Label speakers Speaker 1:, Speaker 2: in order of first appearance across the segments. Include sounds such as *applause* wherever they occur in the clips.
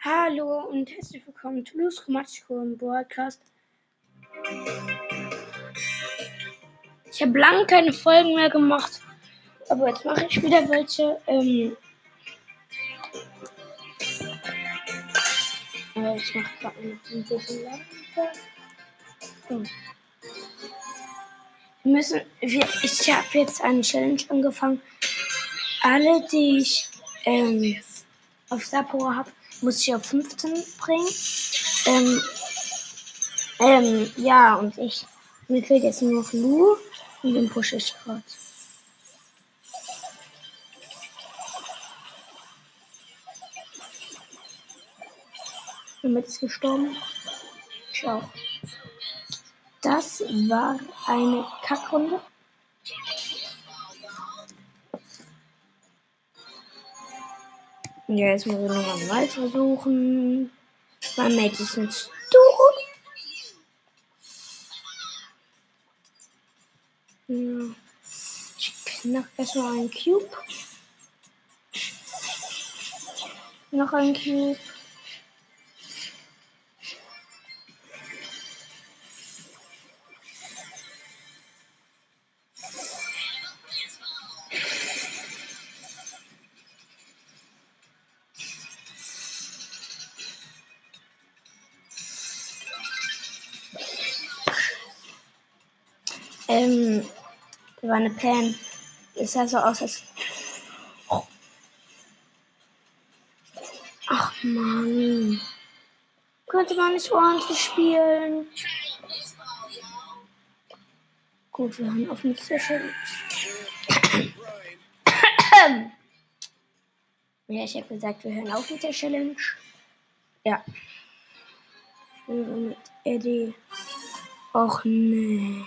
Speaker 1: Hallo und herzlich willkommen zu Luz Chromatiko im Broadcast. Ich habe lange keine Folgen mehr gemacht, aber jetzt mache ich wieder welche. Ähm, äh, ich mache gerade ein bisschen lauter. Wir müssen, wir, ich habe jetzt eine Challenge angefangen. Alle, die ich ähm, auf Sapporo habe, muss ich auf 15 bringen. Ähm, ähm, ja, und ich, mir fehlt jetzt nur noch Lu und den pushe ich gerade. Damit ist gestorben. Auch. Das war eine Kackrunde. Ja, jetzt muss ich nochmal neu versuchen. Mein Mate ist ein Stu. Ja. Ich knack erstmal einen Cube. Noch ein Cube. Ähm, war eine Pan. Es sah so aus, als. Ach man. Könnte man nicht ordentlich spielen. Gut, wir haben auf der Challenge. ja, ich habe gesagt, wir hören auf mit der Challenge. Ja. Und mit Eddie. Och nee.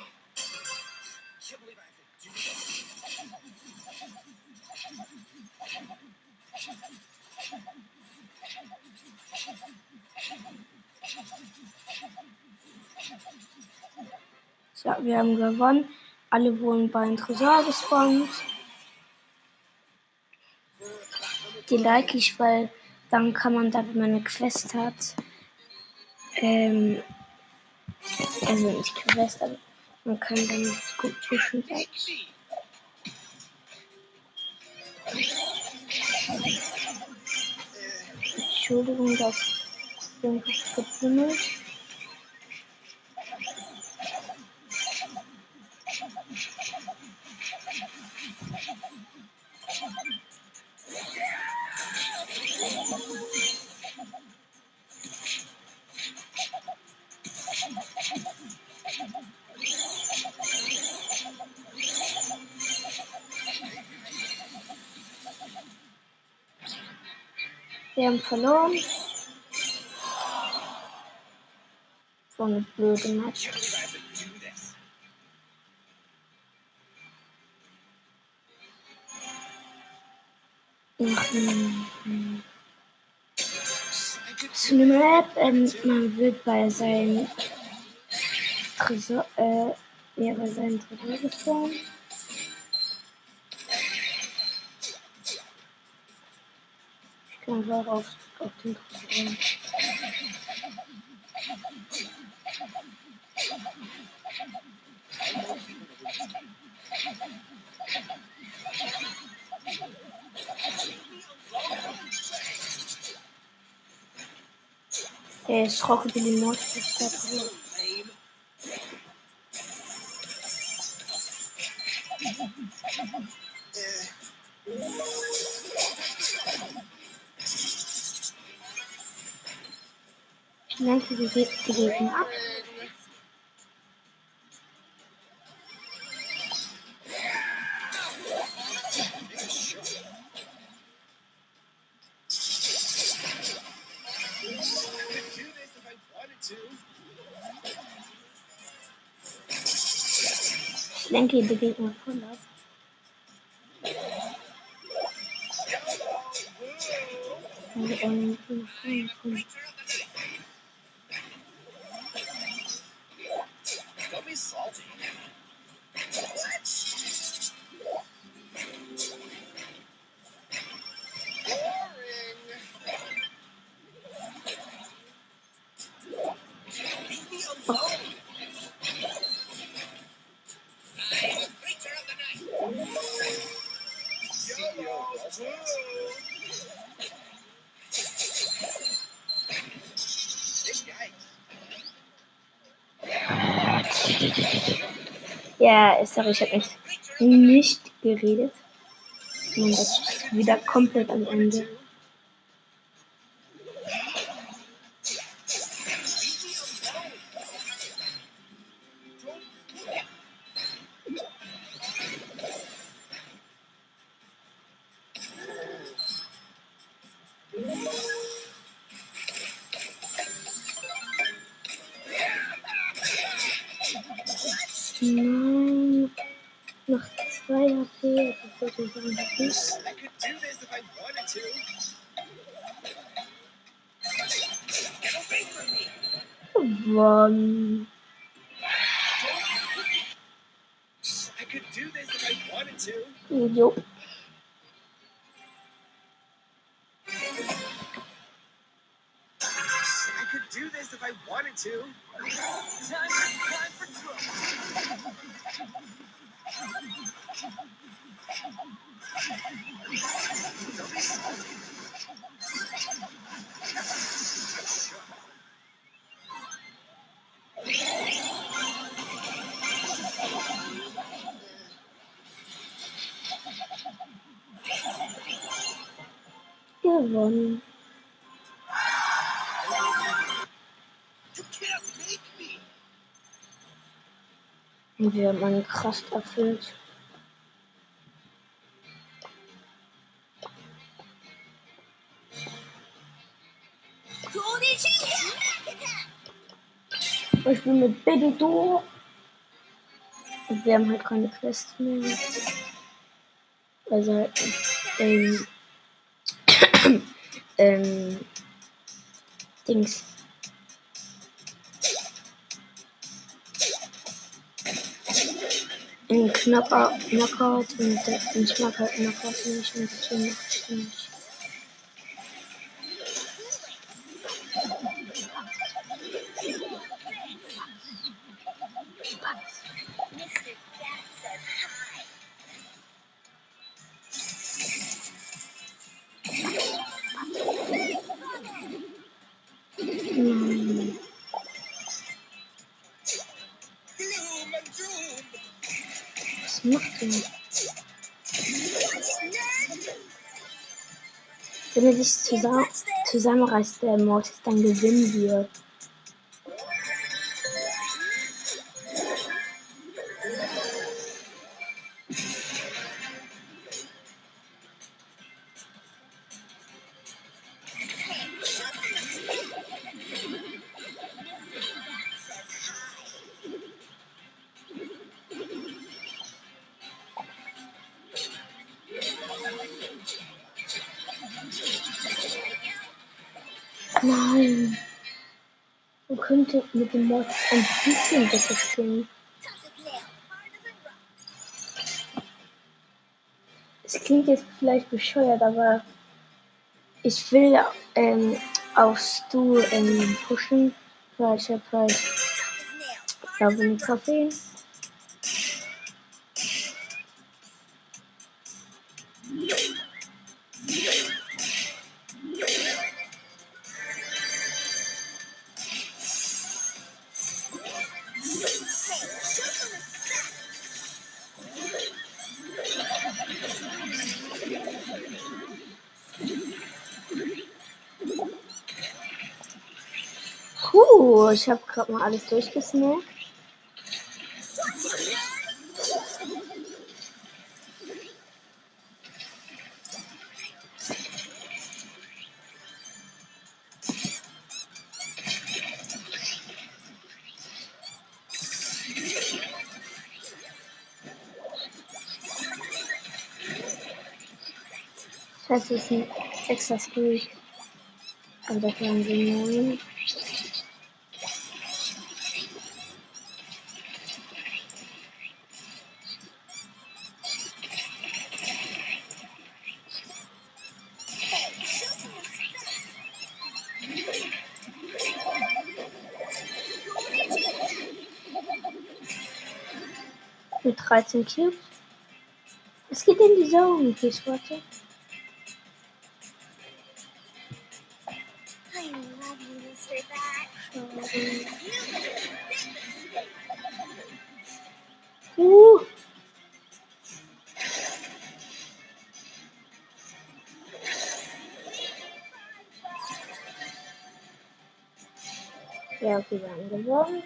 Speaker 1: So, wir haben gewonnen. Alle wurden bei einem Tresor gespawnt. Die like ich, weil dann kann man, da wenn man eine Quest hat, ähm, also nicht Quest, aber man kann dann gut zwischen Entschuldigung, dass irgendwas gebummelt. Wir haben verloren. So eine blöde Match. Zu einer Map, ähm, man wird bei seinem Tresor, äh, ja, bei seinem Tresor gespawnt. Selber auf, auf den Tresor. Der ist Rockabilly Mortis ist der Tresor. Nein, die, die, die geben ab. Lenke die Gegner voll ab. Und, und, und, und,
Speaker 2: und. be salty. What? Boring. Leave me alone. I'm a creature of the night.
Speaker 1: Ja, sorry, ich habe mich nicht geredet. Und das ist wieder komplett am Ende. Sollte sagen, das
Speaker 2: I could do this if I wanted to.
Speaker 1: gewonnen.
Speaker 2: I could do this if I wanted to. I could do this if I wanted to. Time, time for trouble.
Speaker 1: Gewonnen. Wir haben einen krass erfüllt. Ich bin mit Baby Do. Und wir haben halt keine Quest mehr. Also, ähm, *clears throat* ähm, Dings. Ein Knockout, Knockout und ich mag halt Knockout nicht und deswegen mach ich nicht. Was macht er? Wenn er sich zusammen, zusammenreißt, der Mortis dann gewinnen wird. Könnte mit dem Mortis ein bisschen besser spielen. Es klingt jetzt vielleicht bescheuert, aber ich will ähm, auf Stu ähm, pushen, weil ich habe halt glaube einen Kaffee. Ich habe gerade mal alles durchgesnackt. Das ist ein extra Streak. Aber dafür haben wir neun. mit 13 Cubes. Es geht in die Zone, ich warte. Uh. Ja, okay, wir haben gewonnen.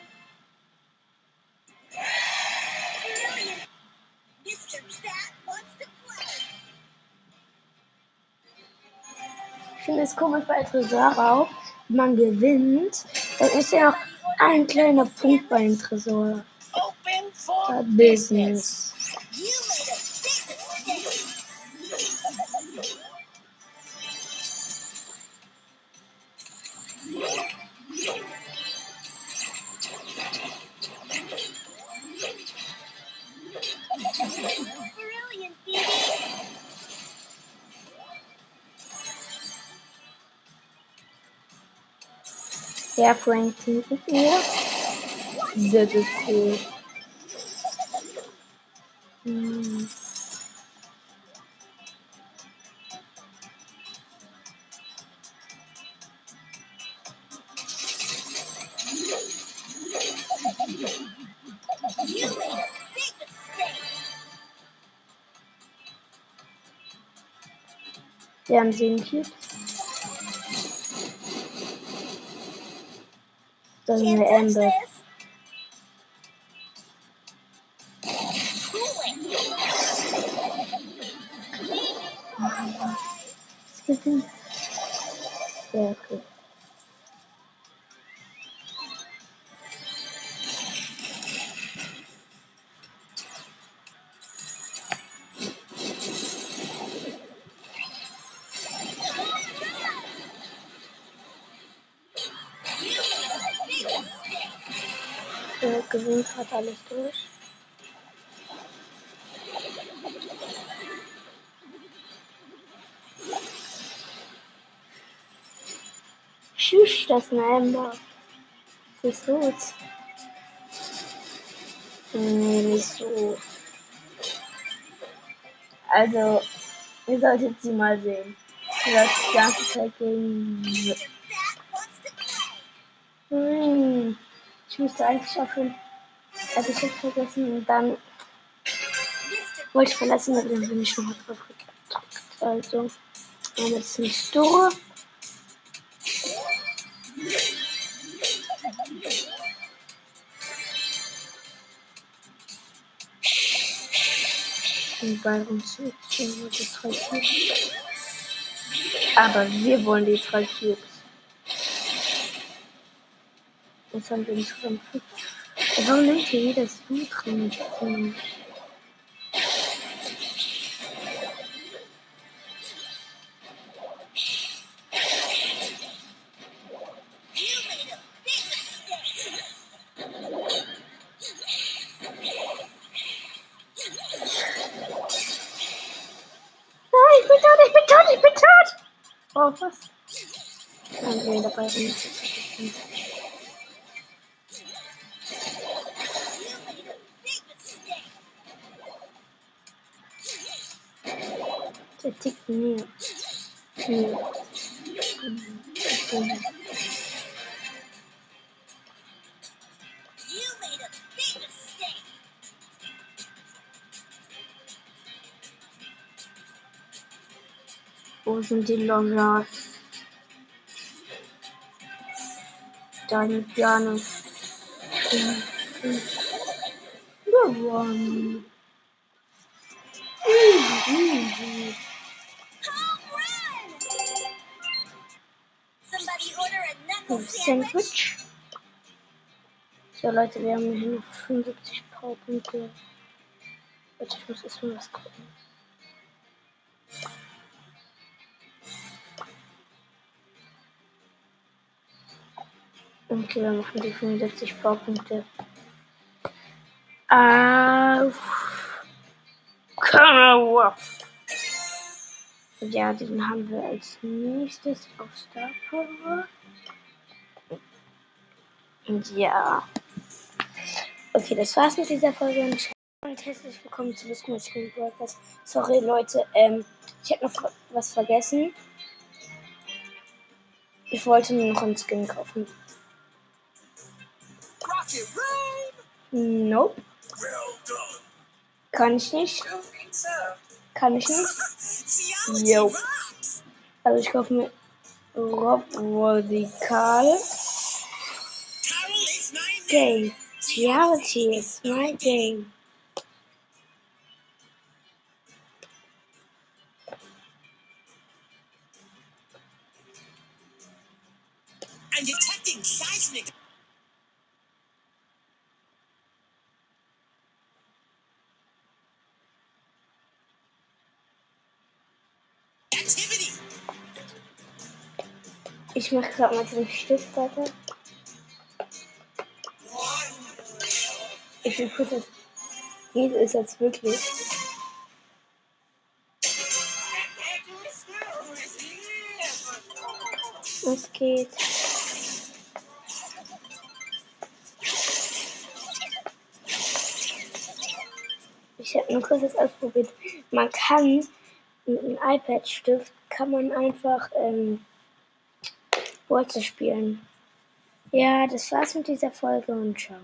Speaker 1: Es komisch bei Tresorraub, man gewinnt, dann ist ja auch ein kleiner Punkt bei dem Tresor. Äh, Business.
Speaker 3: You made a big mistake. Brilliant, Phoebe.
Speaker 1: Ja, Frank teamt mit mir. Das ist cool. Hm.
Speaker 3: You made
Speaker 1: doesn't
Speaker 3: Can't it
Speaker 1: this. Okay. Alles durch. Tschüss, das. Was ist los? Nee, nicht so. Also, ihr solltet sie mal sehen. Sie läuft die ganze Zeit gegen. Hm, ich müsste eigentlich aufhören. Also ich habe vergessen und dann wollte ich verlassen, aber dann bin ich nochmal drauf gedrückt. Also, dann ist ein Store. Den Ball uns die drei Cubes. Aber wir wollen die drei Cubes. Jetzt haben wir insgesamt fünf. Warum nimmt hier jeder Du drin? Ich. Nein, bin tot, ich bin tot! Oh, was? Okay, dabei bin ich.
Speaker 3: You made a big mistake.
Speaker 1: Wasn't it long yard? Tiny piano. Go One. Easy, easy.
Speaker 3: Sandwich.
Speaker 1: So Leute, wir haben hier noch 75 Powerpunkte. Warte, ich muss erstmal was gucken. Okay, wir machen die 75 Powerpunkte. Auf. Kauf. Ja, den haben wir als nächstes auf Star Power. Und ja. Okay, das war's mit dieser Folge und herzlich willkommen zu Lust Screen Broadcast. Sorry Leute, ähm, ich habe noch was vergessen. Ich wollte mir noch einen Skin kaufen. Nope. Kann ich nicht. Kann ich nicht.
Speaker 3: Rocks.
Speaker 1: Also ich kaufe mir Rob Radikal. Game. Reality is my game.
Speaker 3: I'm detecting seismic. Activity.
Speaker 1: Ich mache gerade mal den Stift weiter. Ich will kurz das. Geht es jetzt wirklich? Es geht. Ich habe nur kurz das ausprobiert. Man kann mit einem iPad-Stift kann man einfach ähm, Wurzel spielen. Ja, das war's mit dieser Folge und ciao.